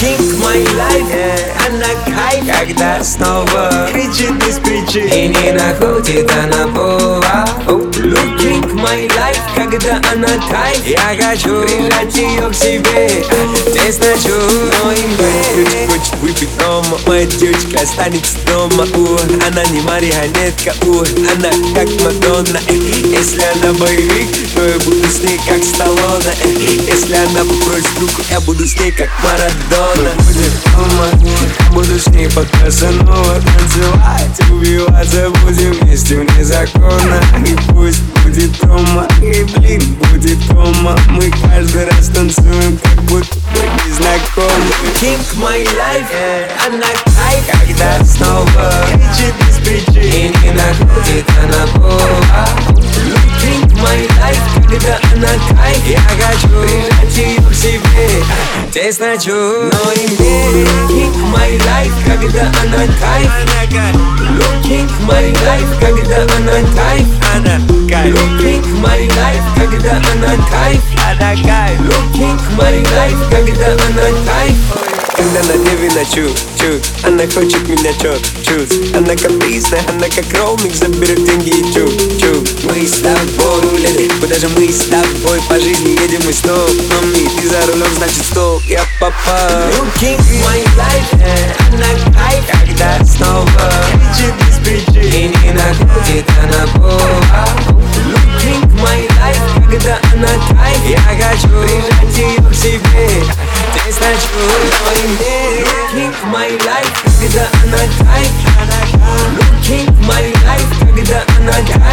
Looking my life Она кайф, когда снова Кричит без причин И не находит она life Когда она кайф Я хочу прижать ее к себе Тесно чую, но им Хочет выпить дома Моя девочка останется дома. У, Она не марионетка у, Она как Мадонна Если она боевик, то я буду с ней как Сталлоне Если она попросит руку, я буду с ней как Марадона. Будет дома, буду с ней под Казанова Танцевать, убиваться будем вместе вне закона. И пусть будет дома Мы каждый раз танцуем, как будто мы не знакомы King my life Она кайф, когда снова Кричит без причин И не находит она повод Looking my life Когда она кайф Я хочу прижать ее к себе Тесно чую, но имеет King my life Когда она кайф Looking my life Когда она кайф. Она кайф, Looking my life Когда она кайф. Она кайф. Looking my life Когда она кайф. Когда на деве ночу, чу Она хочет меня чет, чус Она капризная, она как роуминг Заберет деньги и чу, чу. Мы с тобой улеты Куда же мы с тобой по жизни едем мы снова Мами, ты за рулем, значит стоп Я попал. Looking my life Looking for my life, когда она тает Looking my life, когда она тает